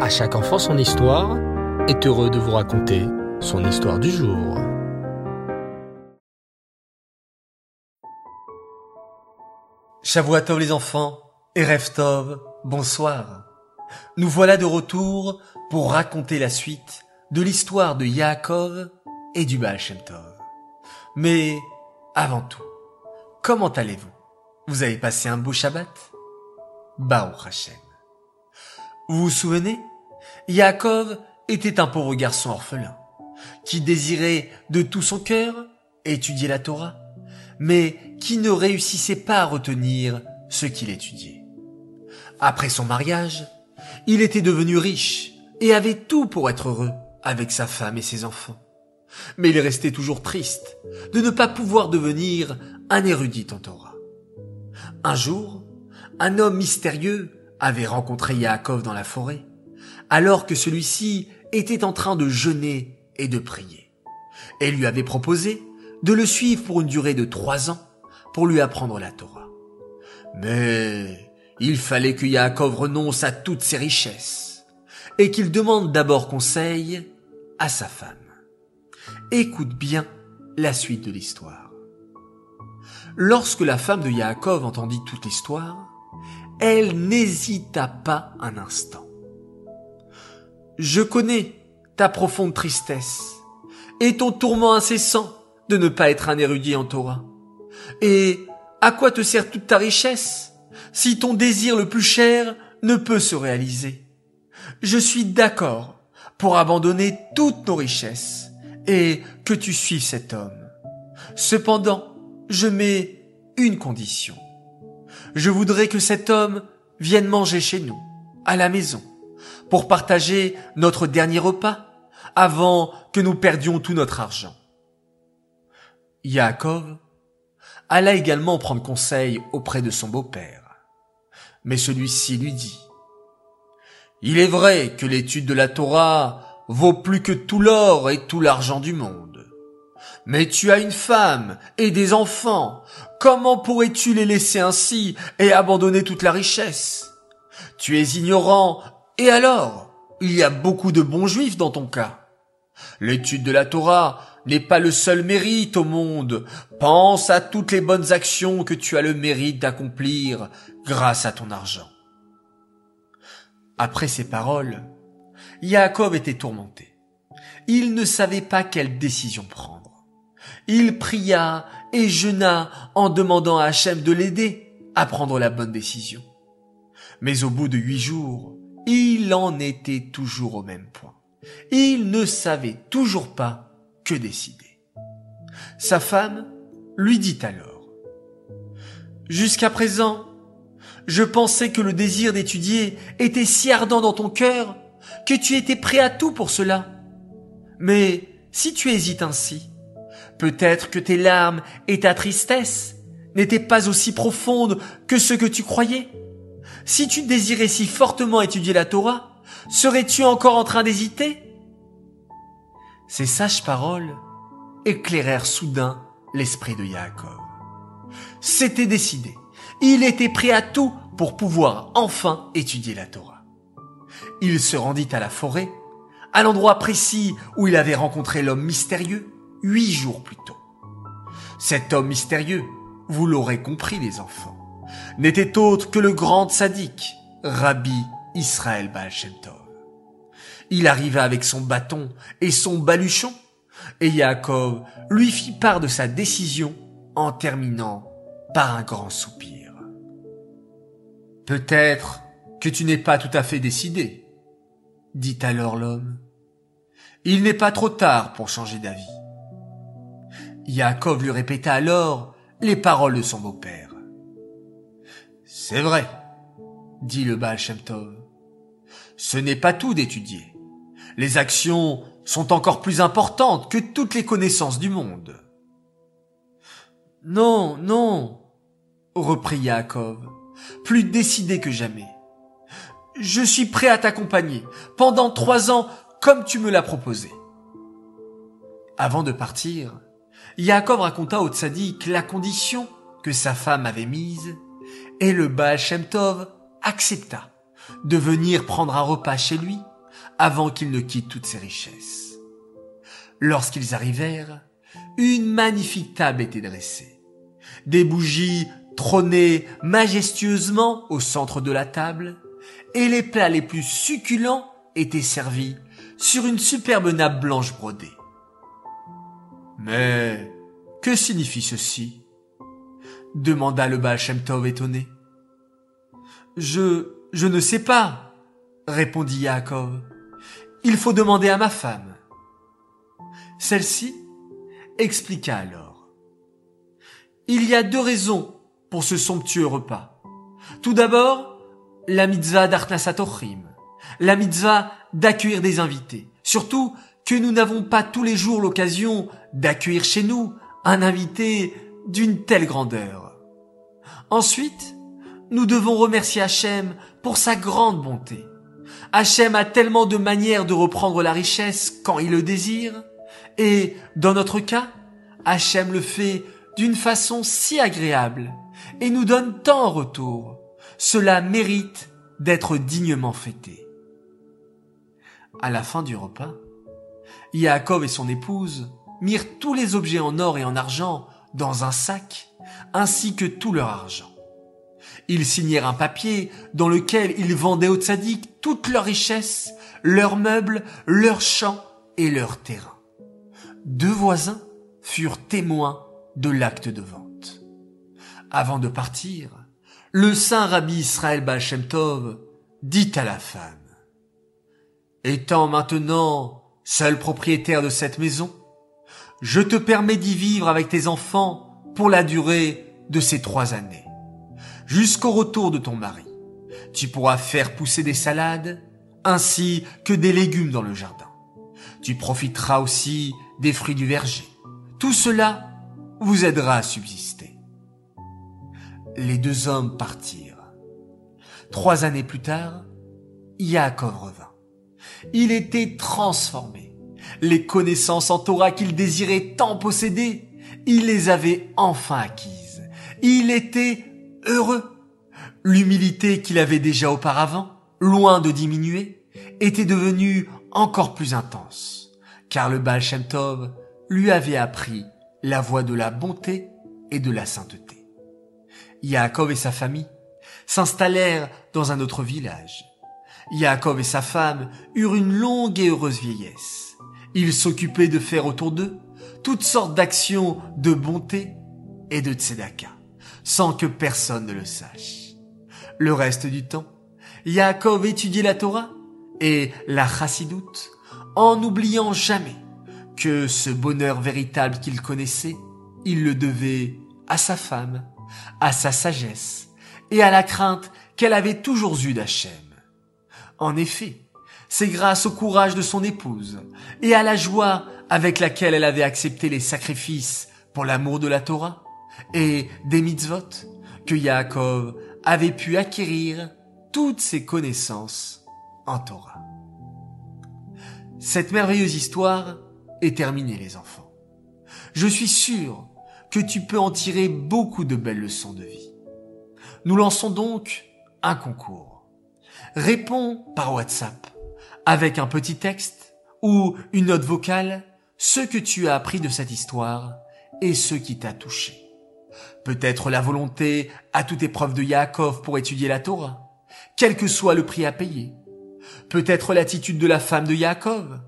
À chaque enfant son histoire est heureux de vous raconter son histoire du jour. Shavuatov les enfants et Reftov, bonsoir. Nous voilà de retour pour raconter la suite de l'histoire de Yaakov et du Baal Shem Tov. Mais avant tout, comment allez-vous? Vous avez passé un beau Shabbat? Baruch Hashem. Vous vous souvenez? Yaakov était un pauvre garçon orphelin qui désirait de tout son cœur étudier la Torah, mais qui ne réussissait pas à retenir ce qu'il étudiait. Après son mariage, il était devenu riche et avait tout pour être heureux avec sa femme et ses enfants. Mais il restait toujours triste de ne pas pouvoir devenir un érudit en Torah. Un jour, un homme mystérieux avait rencontré Yaakov dans la forêt, alors que celui-ci était en train de jeûner et de prier, et lui avait proposé de le suivre pour une durée de trois ans pour lui apprendre la Torah. Mais il fallait que Yaakov renonce à toutes ses richesses et qu'il demande d'abord conseil à sa femme. Écoute bien la suite de l'histoire. Lorsque la femme de Yaakov entendit toute l'histoire, elle n'hésita pas un instant. Je connais ta profonde tristesse et ton tourment incessant de ne pas être un érudit en Torah. Et à quoi te sert toute ta richesse si ton désir le plus cher ne peut se réaliser? Je suis d'accord pour abandonner toutes nos richesses et que tu suives cet homme. Cependant, je mets une condition. Je voudrais que cet homme vienne manger chez nous, à la maison, pour partager notre dernier repas avant que nous perdions tout notre argent. Yaakov alla également prendre conseil auprès de son beau-père. Mais celui-ci lui dit, Il est vrai que l'étude de la Torah vaut plus que tout l'or et tout l'argent du monde. Mais tu as une femme et des enfants. Comment pourrais-tu les laisser ainsi et abandonner toute la richesse? Tu es ignorant, et alors Il y a beaucoup de bons juifs dans ton cas. L'étude de la Torah n'est pas le seul mérite au monde. Pense à toutes les bonnes actions que tu as le mérite d'accomplir grâce à ton argent. Après ces paroles, Yaakov était tourmenté. Il ne savait pas quelle décision prendre. Il pria et jeûna en demandant à Hachem de l'aider à prendre la bonne décision. Mais au bout de huit jours, il en était toujours au même point. Il ne savait toujours pas que décider. Sa femme lui dit alors, Jusqu'à présent, je pensais que le désir d'étudier était si ardent dans ton cœur que tu étais prêt à tout pour cela. Mais si tu hésites ainsi, peut-être que tes larmes et ta tristesse n'étaient pas aussi profondes que ce que tu croyais. Si tu désirais si fortement étudier la Torah, serais-tu encore en train d'hésiter? Ces sages paroles éclairèrent soudain l'esprit de Yaakov. C'était décidé. Il était prêt à tout pour pouvoir enfin étudier la Torah. Il se rendit à la forêt, à l'endroit précis où il avait rencontré l'homme mystérieux huit jours plus tôt. Cet homme mystérieux, vous l'aurez compris les enfants, n'était autre que le grand sadique, Rabbi Israël Baal il arriva avec son bâton et son baluchon, et Yaakov lui fit part de sa décision en terminant par un grand soupir. Peut-être que tu n'es pas tout à fait décidé, dit alors l'homme. Il n'est pas trop tard pour changer d'avis. Yaakov lui répéta alors les paroles de son beau-père. C'est vrai, dit le Baal Shem Tov. Ce n'est pas tout d'étudier. Les actions sont encore plus importantes que toutes les connaissances du monde. Non, non, reprit Yaakov, plus décidé que jamais. Je suis prêt à t'accompagner pendant trois ans comme tu me l'as proposé. Avant de partir, Yaakov raconta au tzaddik la condition que sa femme avait mise et le Baal Shem Tov accepta de venir prendre un repas chez lui avant qu'il ne quitte toutes ses richesses. Lorsqu'ils arrivèrent, une magnifique table était dressée. Des bougies trônaient majestueusement au centre de la table, et les plats les plus succulents étaient servis sur une superbe nappe blanche brodée. Mais que signifie ceci? demanda le Baal Tov étonné. Je, je ne sais pas, répondit Yaakov. Il faut demander à ma femme. Celle-ci expliqua alors. Il y a deux raisons pour ce somptueux repas. Tout d'abord, la mitzvah d'Artnasatochim, la mitzvah d'accueillir des invités. Surtout que nous n'avons pas tous les jours l'occasion d'accueillir chez nous un invité d'une telle grandeur. Ensuite, nous devons remercier Hachem pour sa grande bonté. Hachem a tellement de manières de reprendre la richesse quand il le désire, et dans notre cas, Hachem le fait d'une façon si agréable et nous donne tant en retour. Cela mérite d'être dignement fêté. À la fin du repas, Yaakov et son épouse mirent tous les objets en or et en argent dans un sac, ainsi que tout leur argent. Ils signèrent un papier dans lequel ils vendaient aux tzaddik toutes leurs richesses, leurs meubles, leurs champs et leurs terrains. Deux voisins furent témoins de l'acte de vente. Avant de partir, le saint rabbi Israël Baal dit à la femme, Étant maintenant seul propriétaire de cette maison, je te permets d'y vivre avec tes enfants pour la durée de ces trois années, jusqu'au retour de ton mari. Tu pourras faire pousser des salades ainsi que des légumes dans le jardin. Tu profiteras aussi des fruits du verger. Tout cela vous aidera à subsister. Les deux hommes partirent. Trois années plus tard, Yaakov revint. Il était transformé. Les connaissances en Torah qu'il désirait tant posséder, il les avait enfin acquises. Il était heureux. L'humilité qu'il avait déjà auparavant, loin de diminuer, était devenue encore plus intense, car le Baal Shem Tov lui avait appris la voie de la bonté et de la sainteté. Yaakov et sa famille s'installèrent dans un autre village. Yaakov et sa femme eurent une longue et heureuse vieillesse. Ils s'occupaient de faire autour d'eux toutes sortes d'actions de bonté et de tzedaka, sans que personne ne le sache. Le reste du temps, Yaakov étudiait la Torah et la chassidoute en n'oubliant jamais que ce bonheur véritable qu'il connaissait, il le devait à sa femme, à sa sagesse et à la crainte qu'elle avait toujours eue d'Hachem. En effet, c'est grâce au courage de son épouse et à la joie avec laquelle elle avait accepté les sacrifices pour l'amour de la Torah et des mitzvot que Yaakov avait pu acquérir toutes ses connaissances en Torah. Cette merveilleuse histoire est terminée, les enfants. Je suis sûr que tu peux en tirer beaucoup de belles leçons de vie. Nous lançons donc un concours. Réponds par WhatsApp avec un petit texte ou une note vocale ce que tu as appris de cette histoire et ce qui t'a touché. Peut-être la volonté à toute épreuve de Yaakov pour étudier la Torah, quel que soit le prix à payer. Peut-être l'attitude de la femme de Yaakov,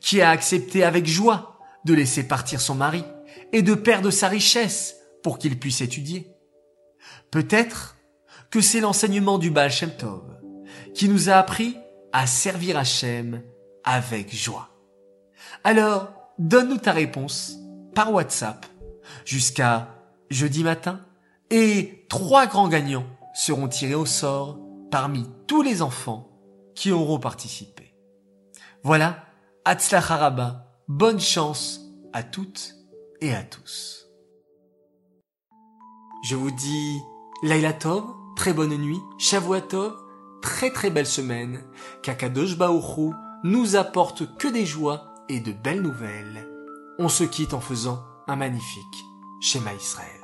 qui a accepté avec joie de laisser partir son mari et de perdre sa richesse pour qu'il puisse étudier. Peut-être que c'est l'enseignement du Baal qui nous a appris à servir Hachem avec joie. Alors, donne-nous ta réponse par WhatsApp jusqu'à jeudi matin et trois grands gagnants seront tirés au sort parmi tous les enfants qui auront participé. Voilà, Haraba, bonne chance à toutes et à tous. Je vous dis Laila Tov, très bonne nuit, Shavuatov, très très belle semaine, qu'Akadosh Baoru nous apporte que des joies et de belles nouvelles. On se quitte en faisant un magnifique schéma Israël.